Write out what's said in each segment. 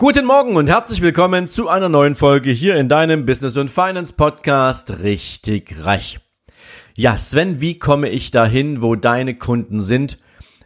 Guten Morgen und herzlich willkommen zu einer neuen Folge hier in deinem Business und Finance Podcast Richtig Reich. Ja, Sven, wie komme ich dahin, wo deine Kunden sind?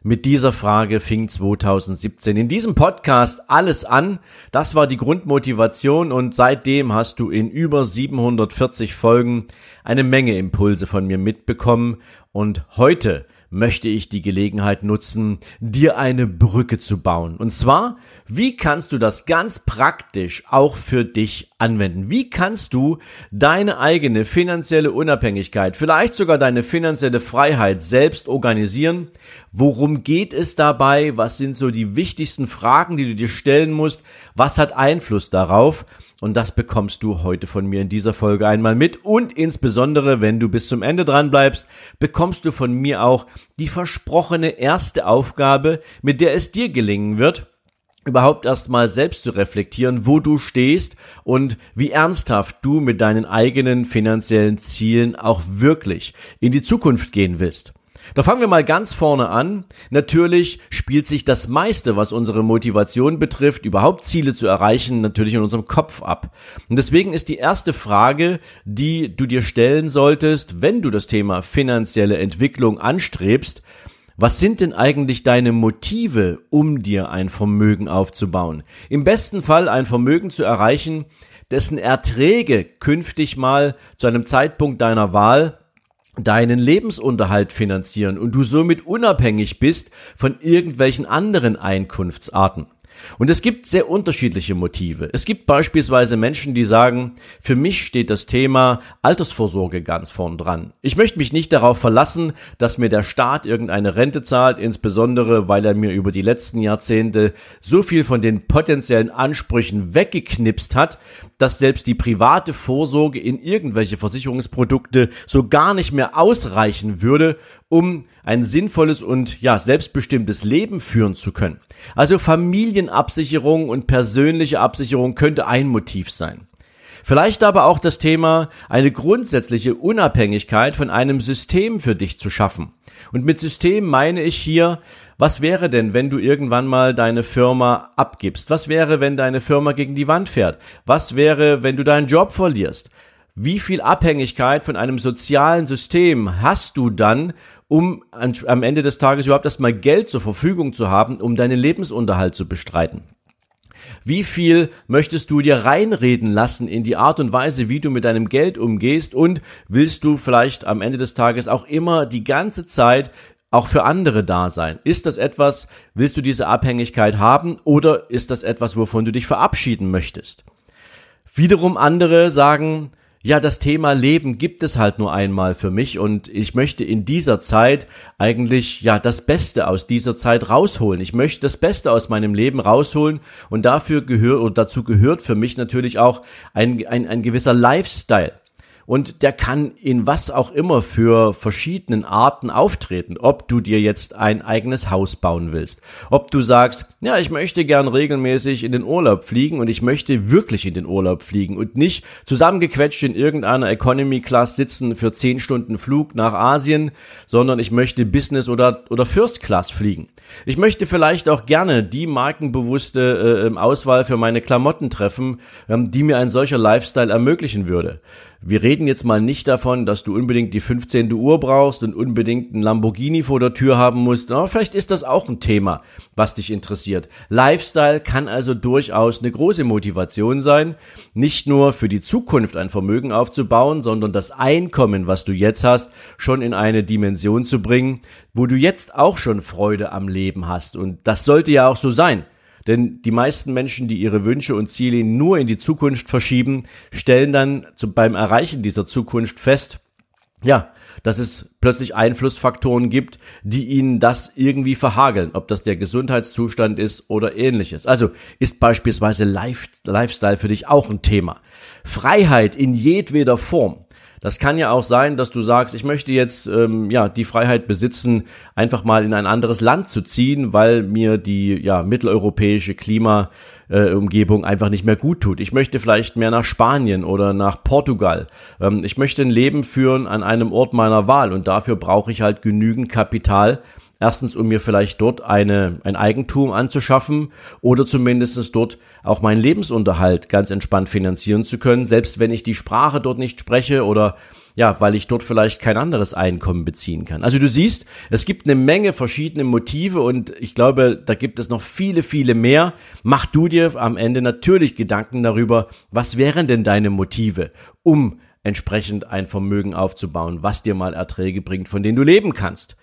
Mit dieser Frage fing 2017 in diesem Podcast alles an. Das war die Grundmotivation und seitdem hast du in über 740 Folgen eine Menge Impulse von mir mitbekommen und heute möchte ich die Gelegenheit nutzen, dir eine Brücke zu bauen. Und zwar, wie kannst du das ganz praktisch auch für dich anwenden? Wie kannst du deine eigene finanzielle Unabhängigkeit, vielleicht sogar deine finanzielle Freiheit selbst organisieren? Worum geht es dabei? Was sind so die wichtigsten Fragen, die du dir stellen musst? Was hat Einfluss darauf? Und das bekommst du heute von mir in dieser Folge einmal mit. Und insbesondere, wenn du bis zum Ende dran bleibst, bekommst du von mir auch die versprochene erste Aufgabe, mit der es dir gelingen wird, überhaupt erstmal selbst zu reflektieren, wo du stehst und wie ernsthaft du mit deinen eigenen finanziellen Zielen auch wirklich in die Zukunft gehen willst. Da fangen wir mal ganz vorne an. Natürlich spielt sich das meiste, was unsere Motivation betrifft, überhaupt Ziele zu erreichen, natürlich in unserem Kopf ab. Und deswegen ist die erste Frage, die du dir stellen solltest, wenn du das Thema finanzielle Entwicklung anstrebst, was sind denn eigentlich deine Motive, um dir ein Vermögen aufzubauen? Im besten Fall ein Vermögen zu erreichen, dessen Erträge künftig mal zu einem Zeitpunkt deiner Wahl deinen Lebensunterhalt finanzieren und du somit unabhängig bist von irgendwelchen anderen Einkunftsarten. Und es gibt sehr unterschiedliche Motive. Es gibt beispielsweise Menschen, die sagen, für mich steht das Thema Altersvorsorge ganz vorn dran. Ich möchte mich nicht darauf verlassen, dass mir der Staat irgendeine Rente zahlt, insbesondere weil er mir über die letzten Jahrzehnte so viel von den potenziellen Ansprüchen weggeknipst hat, dass selbst die private Vorsorge in irgendwelche Versicherungsprodukte so gar nicht mehr ausreichen würde, um ein sinnvolles und ja selbstbestimmtes Leben führen zu können. Also Familienabsicherung und persönliche Absicherung könnte ein Motiv sein. Vielleicht aber auch das Thema, eine grundsätzliche Unabhängigkeit von einem System für dich zu schaffen. Und mit System meine ich hier, was wäre denn, wenn du irgendwann mal deine Firma abgibst? Was wäre, wenn deine Firma gegen die Wand fährt? Was wäre, wenn du deinen Job verlierst? Wie viel Abhängigkeit von einem sozialen System hast du dann, um am Ende des Tages überhaupt erstmal Geld zur Verfügung zu haben, um deinen Lebensunterhalt zu bestreiten. Wie viel möchtest du dir reinreden lassen in die Art und Weise, wie du mit deinem Geld umgehst und willst du vielleicht am Ende des Tages auch immer die ganze Zeit auch für andere da sein? Ist das etwas, willst du diese Abhängigkeit haben oder ist das etwas, wovon du dich verabschieden möchtest? Wiederum andere sagen, ja, das Thema Leben gibt es halt nur einmal für mich und ich möchte in dieser Zeit eigentlich ja das Beste aus dieser Zeit rausholen. Ich möchte das Beste aus meinem Leben rausholen und dafür gehört und dazu gehört für mich natürlich auch ein, ein, ein gewisser Lifestyle und der kann in was auch immer für verschiedenen Arten auftreten. Ob du dir jetzt ein eigenes Haus bauen willst, ob du sagst, ja, ich möchte gern regelmäßig in den Urlaub fliegen und ich möchte wirklich in den Urlaub fliegen und nicht zusammengequetscht in irgendeiner Economy Class sitzen für zehn Stunden Flug nach Asien, sondern ich möchte Business oder, oder First Class fliegen. Ich möchte vielleicht auch gerne die markenbewusste äh, Auswahl für meine Klamotten treffen, ähm, die mir ein solcher Lifestyle ermöglichen würde. Wir reden jetzt mal nicht davon, dass du unbedingt die 15. Uhr brauchst und unbedingt ein Lamborghini vor der Tür haben musst. Aber vielleicht ist das auch ein Thema, was dich interessiert. Lifestyle kann also durchaus eine große Motivation sein, nicht nur für die Zukunft ein Vermögen aufzubauen, sondern das Einkommen, was du jetzt hast, schon in eine Dimension zu bringen, wo du jetzt auch schon Freude am Leben hast. Und das sollte ja auch so sein. Denn die meisten Menschen, die ihre Wünsche und Ziele nur in die Zukunft verschieben, stellen dann beim Erreichen dieser Zukunft fest, ja, dass es plötzlich Einflussfaktoren gibt, die ihnen das irgendwie verhageln, ob das der Gesundheitszustand ist oder ähnliches. Also ist beispielsweise Life, Lifestyle für dich auch ein Thema. Freiheit in jedweder Form. Das kann ja auch sein, dass du sagst, ich möchte jetzt ähm, ja die Freiheit besitzen, einfach mal in ein anderes Land zu ziehen, weil mir die ja mitteleuropäische Klimaumgebung äh, einfach nicht mehr gut tut. Ich möchte vielleicht mehr nach Spanien oder nach Portugal. Ähm, ich möchte ein Leben führen an einem Ort meiner Wahl und dafür brauche ich halt genügend Kapital, Erstens, um mir vielleicht dort eine, ein Eigentum anzuschaffen oder zumindest dort auch meinen Lebensunterhalt ganz entspannt finanzieren zu können, selbst wenn ich die Sprache dort nicht spreche oder ja, weil ich dort vielleicht kein anderes Einkommen beziehen kann. Also du siehst, es gibt eine Menge verschiedene Motive und ich glaube, da gibt es noch viele, viele mehr. Mach du dir am Ende natürlich Gedanken darüber, was wären denn deine Motive, um entsprechend ein Vermögen aufzubauen, was dir mal Erträge bringt, von denen du leben kannst.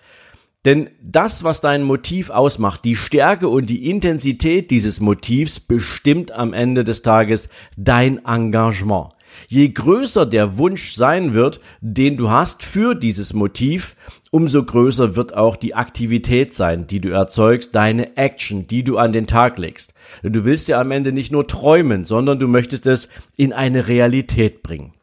Denn das, was dein Motiv ausmacht, die Stärke und die Intensität dieses Motivs bestimmt am Ende des Tages dein Engagement. Je größer der Wunsch sein wird, den du hast für dieses Motiv, umso größer wird auch die Aktivität sein, die du erzeugst, deine Action, die du an den Tag legst. Denn du willst ja am Ende nicht nur träumen, sondern du möchtest es in eine Realität bringen.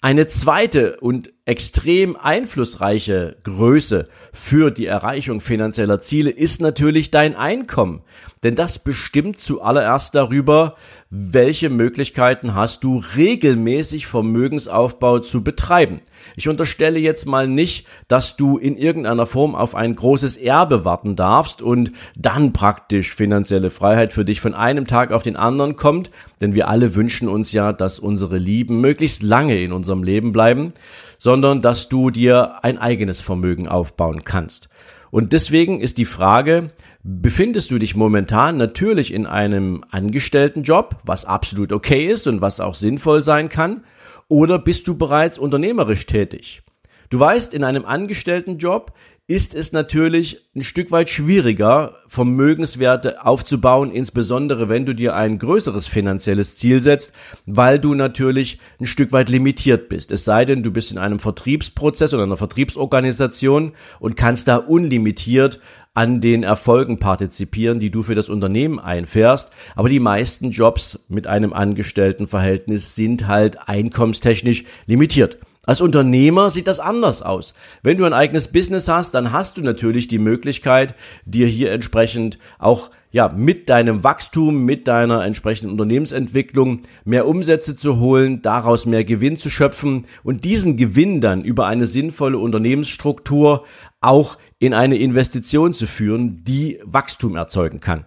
Eine zweite und extrem einflussreiche Größe für die Erreichung finanzieller Ziele ist natürlich dein Einkommen. Denn das bestimmt zuallererst darüber, welche Möglichkeiten hast du regelmäßig Vermögensaufbau zu betreiben. Ich unterstelle jetzt mal nicht, dass du in irgendeiner Form auf ein großes Erbe warten darfst und dann praktisch finanzielle Freiheit für dich von einem Tag auf den anderen kommt, denn wir alle wünschen uns ja, dass unsere Lieben möglichst lange in unserem Leben bleiben, sondern dass du dir ein eigenes Vermögen aufbauen kannst. Und deswegen ist die Frage, befindest du dich momentan natürlich in einem Angestelltenjob, was absolut okay ist und was auch sinnvoll sein kann, oder bist du bereits unternehmerisch tätig? Du weißt, in einem Angestelltenjob ist es natürlich ein Stück weit schwieriger, Vermögenswerte aufzubauen, insbesondere wenn du dir ein größeres finanzielles Ziel setzt, weil du natürlich ein Stück weit limitiert bist. Es sei denn, du bist in einem Vertriebsprozess oder einer Vertriebsorganisation und kannst da unlimitiert an den Erfolgen partizipieren, die du für das Unternehmen einfährst. Aber die meisten Jobs mit einem Angestelltenverhältnis sind halt einkommenstechnisch limitiert. Als Unternehmer sieht das anders aus. Wenn du ein eigenes Business hast, dann hast du natürlich die Möglichkeit, dir hier entsprechend auch ja, mit deinem Wachstum, mit deiner entsprechenden Unternehmensentwicklung mehr Umsätze zu holen, daraus mehr Gewinn zu schöpfen und diesen Gewinn dann über eine sinnvolle Unternehmensstruktur auch in eine Investition zu führen, die Wachstum erzeugen kann.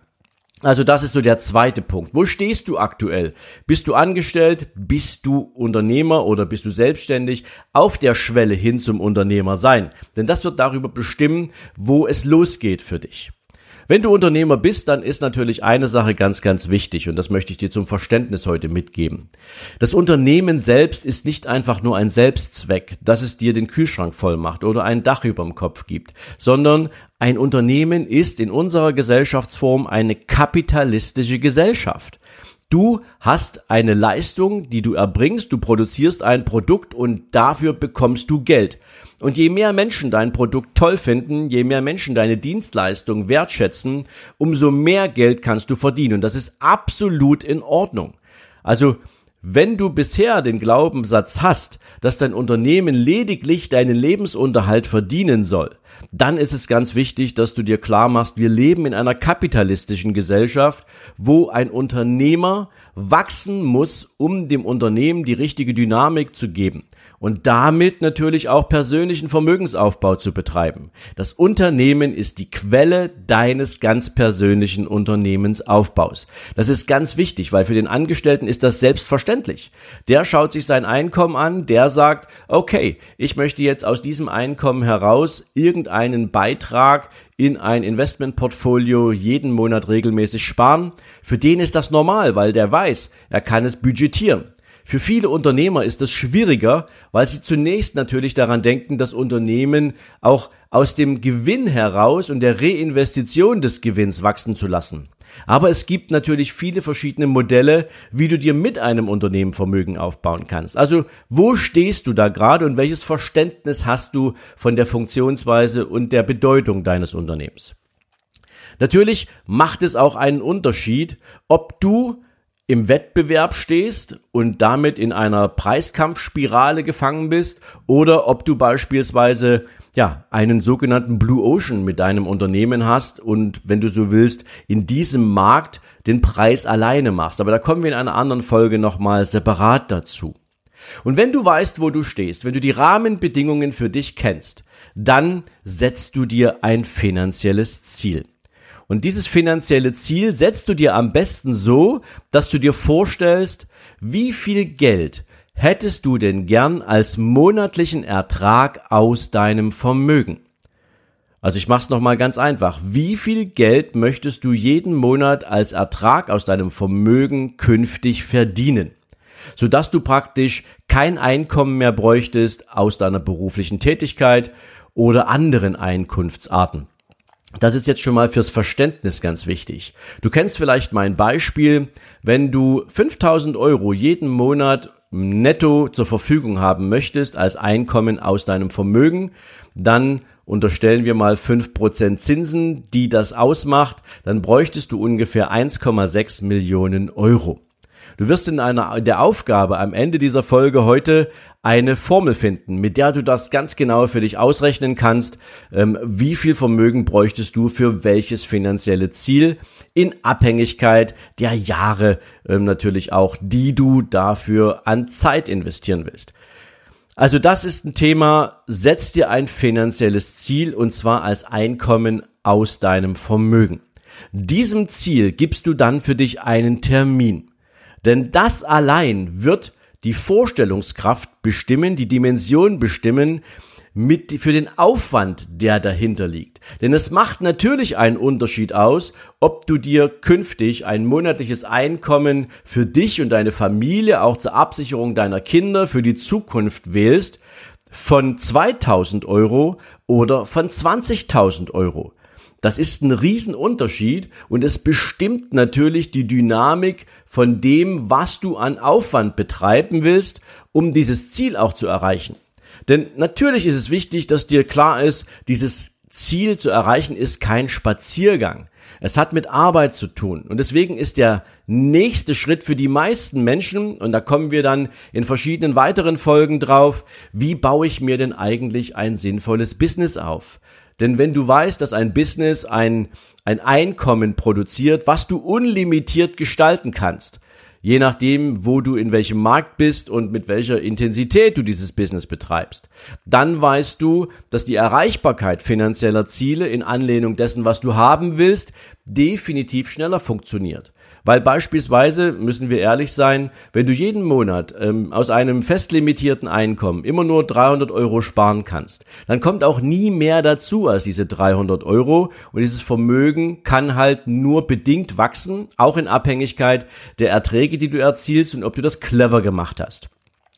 Also das ist so der zweite Punkt. Wo stehst du aktuell? Bist du angestellt? Bist du Unternehmer oder bist du selbstständig? Auf der Schwelle hin zum Unternehmer sein. Denn das wird darüber bestimmen, wo es losgeht für dich. Wenn du Unternehmer bist, dann ist natürlich eine Sache ganz, ganz wichtig und das möchte ich dir zum Verständnis heute mitgeben. Das Unternehmen selbst ist nicht einfach nur ein Selbstzweck, dass es dir den Kühlschrank voll macht oder ein Dach überm Kopf gibt, sondern ein Unternehmen ist in unserer Gesellschaftsform eine kapitalistische Gesellschaft. Du hast eine Leistung, die du erbringst, du produzierst ein Produkt und dafür bekommst du Geld. Und je mehr Menschen dein Produkt toll finden, je mehr Menschen deine Dienstleistung wertschätzen, umso mehr Geld kannst du verdienen. Und das ist absolut in Ordnung. Also, wenn du bisher den Glaubenssatz hast, dass dein Unternehmen lediglich deinen Lebensunterhalt verdienen soll, dann ist es ganz wichtig, dass du dir klar machst, wir leben in einer kapitalistischen Gesellschaft, wo ein Unternehmer wachsen muss, um dem Unternehmen die richtige Dynamik zu geben und damit natürlich auch persönlichen Vermögensaufbau zu betreiben. Das Unternehmen ist die Quelle deines ganz persönlichen Unternehmensaufbaus. Das ist ganz wichtig, weil für den Angestellten ist das selbstverständlich. Der schaut sich sein Einkommen an, der sagt, okay, ich möchte jetzt aus diesem Einkommen heraus irgendeinen Beitrag in ein Investmentportfolio jeden Monat regelmäßig sparen. Für den ist das normal, weil der weiß, er kann es budgetieren. Für viele Unternehmer ist das schwieriger, weil sie zunächst natürlich daran denken, das Unternehmen auch aus dem Gewinn heraus und der Reinvestition des Gewinns wachsen zu lassen. Aber es gibt natürlich viele verschiedene Modelle, wie du dir mit einem Unternehmen Vermögen aufbauen kannst. Also wo stehst du da gerade und welches Verständnis hast du von der Funktionsweise und der Bedeutung deines Unternehmens? Natürlich macht es auch einen Unterschied, ob du im Wettbewerb stehst und damit in einer Preiskampfspirale gefangen bist oder ob du beispielsweise ja, einen sogenannten Blue Ocean mit deinem Unternehmen hast und wenn du so willst, in diesem Markt den Preis alleine machst. Aber da kommen wir in einer anderen Folge nochmal separat dazu. Und wenn du weißt, wo du stehst, wenn du die Rahmenbedingungen für dich kennst, dann setzt du dir ein finanzielles Ziel. Und dieses finanzielle Ziel setzt du dir am besten so, dass du dir vorstellst, wie viel Geld hättest du denn gern als monatlichen Ertrag aus deinem Vermögen? Also ich mach's noch mal ganz einfach. Wie viel Geld möchtest du jeden Monat als Ertrag aus deinem Vermögen künftig verdienen? Sodass du praktisch kein Einkommen mehr bräuchtest aus deiner beruflichen Tätigkeit oder anderen Einkunftsarten. Das ist jetzt schon mal fürs Verständnis ganz wichtig. Du kennst vielleicht mein Beispiel, wenn du 5000 Euro jeden Monat netto zur Verfügung haben möchtest als Einkommen aus deinem Vermögen, dann unterstellen wir mal 5% Zinsen, die das ausmacht, dann bräuchtest du ungefähr 1,6 Millionen Euro. Du wirst in einer in der Aufgabe am Ende dieser Folge heute eine Formel finden, mit der du das ganz genau für dich ausrechnen kannst, ähm, wie viel Vermögen bräuchtest du für welches finanzielle Ziel in Abhängigkeit der Jahre ähm, natürlich auch, die du dafür an Zeit investieren willst. Also das ist ein Thema, setz dir ein finanzielles Ziel und zwar als Einkommen aus deinem Vermögen. Diesem Ziel gibst du dann für dich einen Termin. Denn das allein wird die Vorstellungskraft bestimmen, die Dimension bestimmen, mit, für den Aufwand, der dahinter liegt. Denn es macht natürlich einen Unterschied aus, ob du dir künftig ein monatliches Einkommen für dich und deine Familie, auch zur Absicherung deiner Kinder, für die Zukunft wählst, von 2000 Euro oder von 20.000 Euro. Das ist ein Riesenunterschied und es bestimmt natürlich die Dynamik von dem, was du an Aufwand betreiben willst, um dieses Ziel auch zu erreichen. Denn natürlich ist es wichtig, dass dir klar ist, dieses Ziel zu erreichen ist kein Spaziergang. Es hat mit Arbeit zu tun. Und deswegen ist der nächste Schritt für die meisten Menschen, und da kommen wir dann in verschiedenen weiteren Folgen drauf, wie baue ich mir denn eigentlich ein sinnvolles Business auf? Denn wenn du weißt, dass ein Business ein, ein Einkommen produziert, was du unlimitiert gestalten kannst, je nachdem, wo du in welchem Markt bist und mit welcher Intensität du dieses Business betreibst. Dann weißt du, dass die Erreichbarkeit finanzieller Ziele in Anlehnung dessen, was du haben willst, definitiv schneller funktioniert. Weil beispielsweise, müssen wir ehrlich sein, wenn du jeden Monat ähm, aus einem festlimitierten Einkommen immer nur 300 Euro sparen kannst, dann kommt auch nie mehr dazu als diese 300 Euro und dieses Vermögen kann halt nur bedingt wachsen, auch in Abhängigkeit der Erträge, die du erzielst und ob du das clever gemacht hast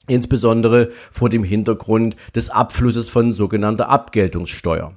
insbesondere vor dem Hintergrund des Abflusses von sogenannter Abgeltungssteuer.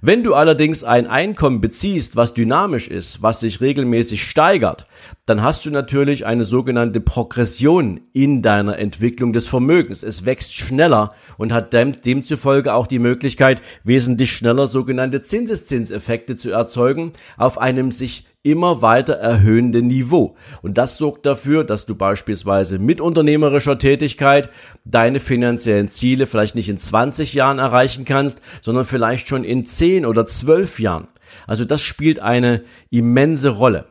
Wenn du allerdings ein Einkommen beziehst, was dynamisch ist, was sich regelmäßig steigert, dann hast du natürlich eine sogenannte Progression in deiner Entwicklung des Vermögens. Es wächst schneller und hat demzufolge auch die Möglichkeit, wesentlich schneller sogenannte Zinseszinseffekte zu erzeugen auf einem sich immer weiter erhöhende Niveau. Und das sorgt dafür, dass du beispielsweise mit unternehmerischer Tätigkeit deine finanziellen Ziele vielleicht nicht in 20 Jahren erreichen kannst, sondern vielleicht schon in 10 oder 12 Jahren. Also das spielt eine immense Rolle.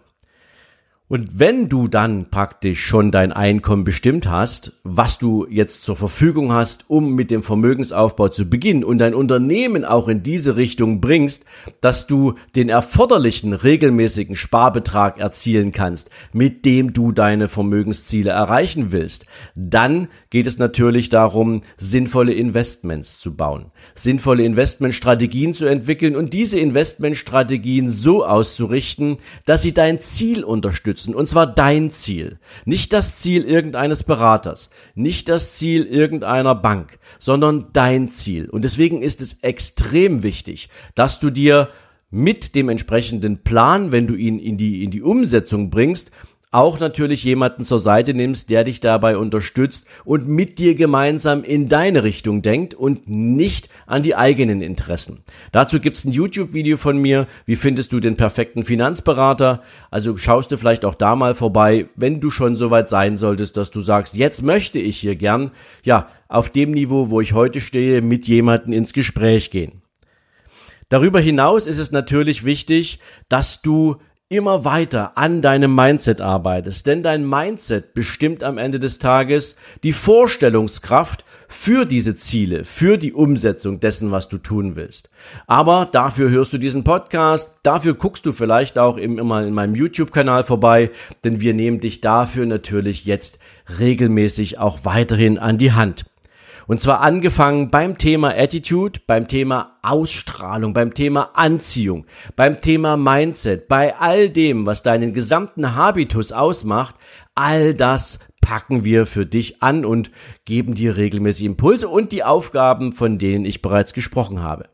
Und wenn du dann praktisch schon dein Einkommen bestimmt hast, was du jetzt zur Verfügung hast, um mit dem Vermögensaufbau zu beginnen und dein Unternehmen auch in diese Richtung bringst, dass du den erforderlichen regelmäßigen Sparbetrag erzielen kannst, mit dem du deine Vermögensziele erreichen willst, dann geht es natürlich darum, sinnvolle Investments zu bauen, sinnvolle Investmentstrategien zu entwickeln und diese Investmentstrategien so auszurichten, dass sie dein Ziel unterstützen unterstützen. Und zwar dein Ziel. Nicht das Ziel irgendeines Beraters. Nicht das Ziel irgendeiner Bank, sondern dein Ziel. Und deswegen ist es extrem wichtig, dass du dir mit dem entsprechenden Plan, wenn du ihn in die, in die Umsetzung bringst, auch natürlich jemanden zur Seite nimmst, der dich dabei unterstützt und mit dir gemeinsam in deine Richtung denkt und nicht an die eigenen Interessen. Dazu gibt's ein YouTube-Video von mir. Wie findest du den perfekten Finanzberater? Also schaust du vielleicht auch da mal vorbei, wenn du schon so weit sein solltest, dass du sagst, jetzt möchte ich hier gern, ja, auf dem Niveau, wo ich heute stehe, mit jemandem ins Gespräch gehen. Darüber hinaus ist es natürlich wichtig, dass du immer weiter an deinem Mindset arbeitest, denn dein Mindset bestimmt am Ende des Tages die Vorstellungskraft für diese Ziele, für die Umsetzung dessen, was du tun willst. Aber dafür hörst du diesen Podcast, dafür guckst du vielleicht auch immer in meinem YouTube-Kanal vorbei, denn wir nehmen dich dafür natürlich jetzt regelmäßig auch weiterhin an die Hand. Und zwar angefangen beim Thema Attitude, beim Thema Ausstrahlung, beim Thema Anziehung, beim Thema Mindset, bei all dem, was deinen gesamten Habitus ausmacht, all das packen wir für dich an und geben dir regelmäßig Impulse und die Aufgaben, von denen ich bereits gesprochen habe.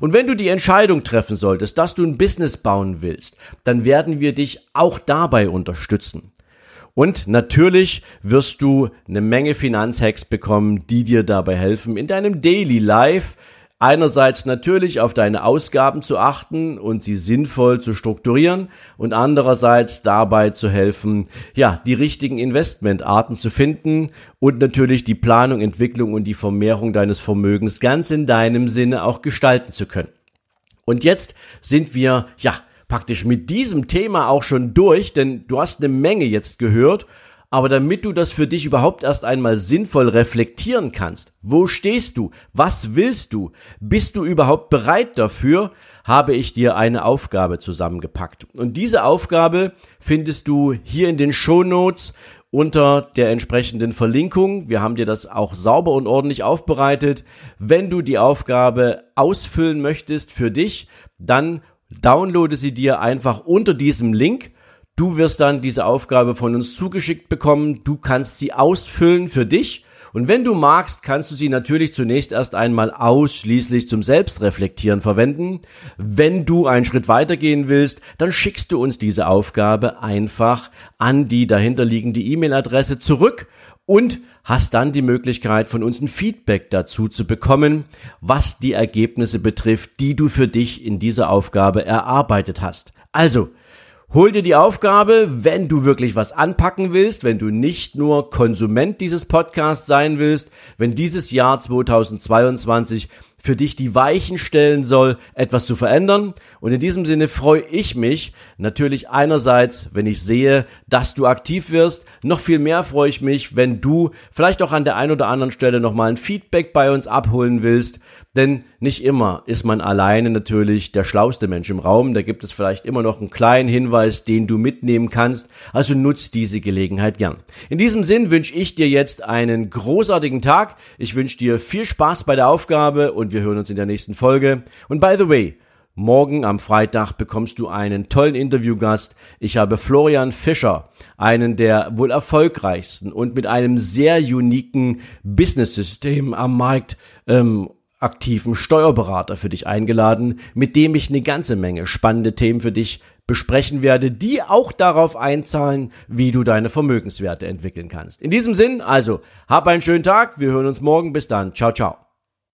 Und wenn du die Entscheidung treffen solltest, dass du ein Business bauen willst, dann werden wir dich auch dabei unterstützen. Und natürlich wirst du eine Menge Finanzhacks bekommen, die dir dabei helfen, in deinem Daily Life einerseits natürlich auf deine Ausgaben zu achten und sie sinnvoll zu strukturieren und andererseits dabei zu helfen, ja, die richtigen Investmentarten zu finden und natürlich die Planung, Entwicklung und die Vermehrung deines Vermögens ganz in deinem Sinne auch gestalten zu können. Und jetzt sind wir, ja, praktisch mit diesem Thema auch schon durch, denn du hast eine Menge jetzt gehört. Aber damit du das für dich überhaupt erst einmal sinnvoll reflektieren kannst, wo stehst du? Was willst du? Bist du überhaupt bereit dafür? Habe ich dir eine Aufgabe zusammengepackt. Und diese Aufgabe findest du hier in den Show Notes unter der entsprechenden Verlinkung. Wir haben dir das auch sauber und ordentlich aufbereitet. Wenn du die Aufgabe ausfüllen möchtest für dich, dann Downloade sie dir einfach unter diesem Link. Du wirst dann diese Aufgabe von uns zugeschickt bekommen. Du kannst sie ausfüllen für dich. Und wenn du magst, kannst du sie natürlich zunächst erst einmal ausschließlich zum Selbstreflektieren verwenden. Wenn du einen Schritt weitergehen willst, dann schickst du uns diese Aufgabe einfach an die dahinterliegende E-Mail-Adresse zurück und hast dann die Möglichkeit von uns ein Feedback dazu zu bekommen, was die Ergebnisse betrifft, die du für dich in dieser Aufgabe erarbeitet hast. Also, hol dir die Aufgabe, wenn du wirklich was anpacken willst, wenn du nicht nur Konsument dieses Podcasts sein willst, wenn dieses Jahr 2022 für dich die Weichen stellen soll, etwas zu verändern. Und in diesem Sinne freue ich mich natürlich einerseits, wenn ich sehe, dass du aktiv wirst. Noch viel mehr freue ich mich, wenn du vielleicht auch an der einen oder anderen Stelle nochmal ein Feedback bei uns abholen willst. Denn nicht immer ist man alleine natürlich der schlauste Mensch im Raum. Da gibt es vielleicht immer noch einen kleinen Hinweis, den du mitnehmen kannst. Also nutzt diese Gelegenheit gern. In diesem Sinn wünsche ich dir jetzt einen großartigen Tag. Ich wünsche dir viel Spaß bei der Aufgabe und wir hören uns in der nächsten Folge. Und by the way, Morgen am Freitag bekommst du einen tollen Interviewgast. Ich habe Florian Fischer, einen der wohl erfolgreichsten und mit einem sehr uniken Business-System am Markt ähm, aktiven Steuerberater für dich eingeladen, mit dem ich eine ganze Menge spannende Themen für dich besprechen werde, die auch darauf einzahlen, wie du deine Vermögenswerte entwickeln kannst. In diesem Sinn, also, hab einen schönen Tag, wir hören uns morgen, bis dann, ciao, ciao.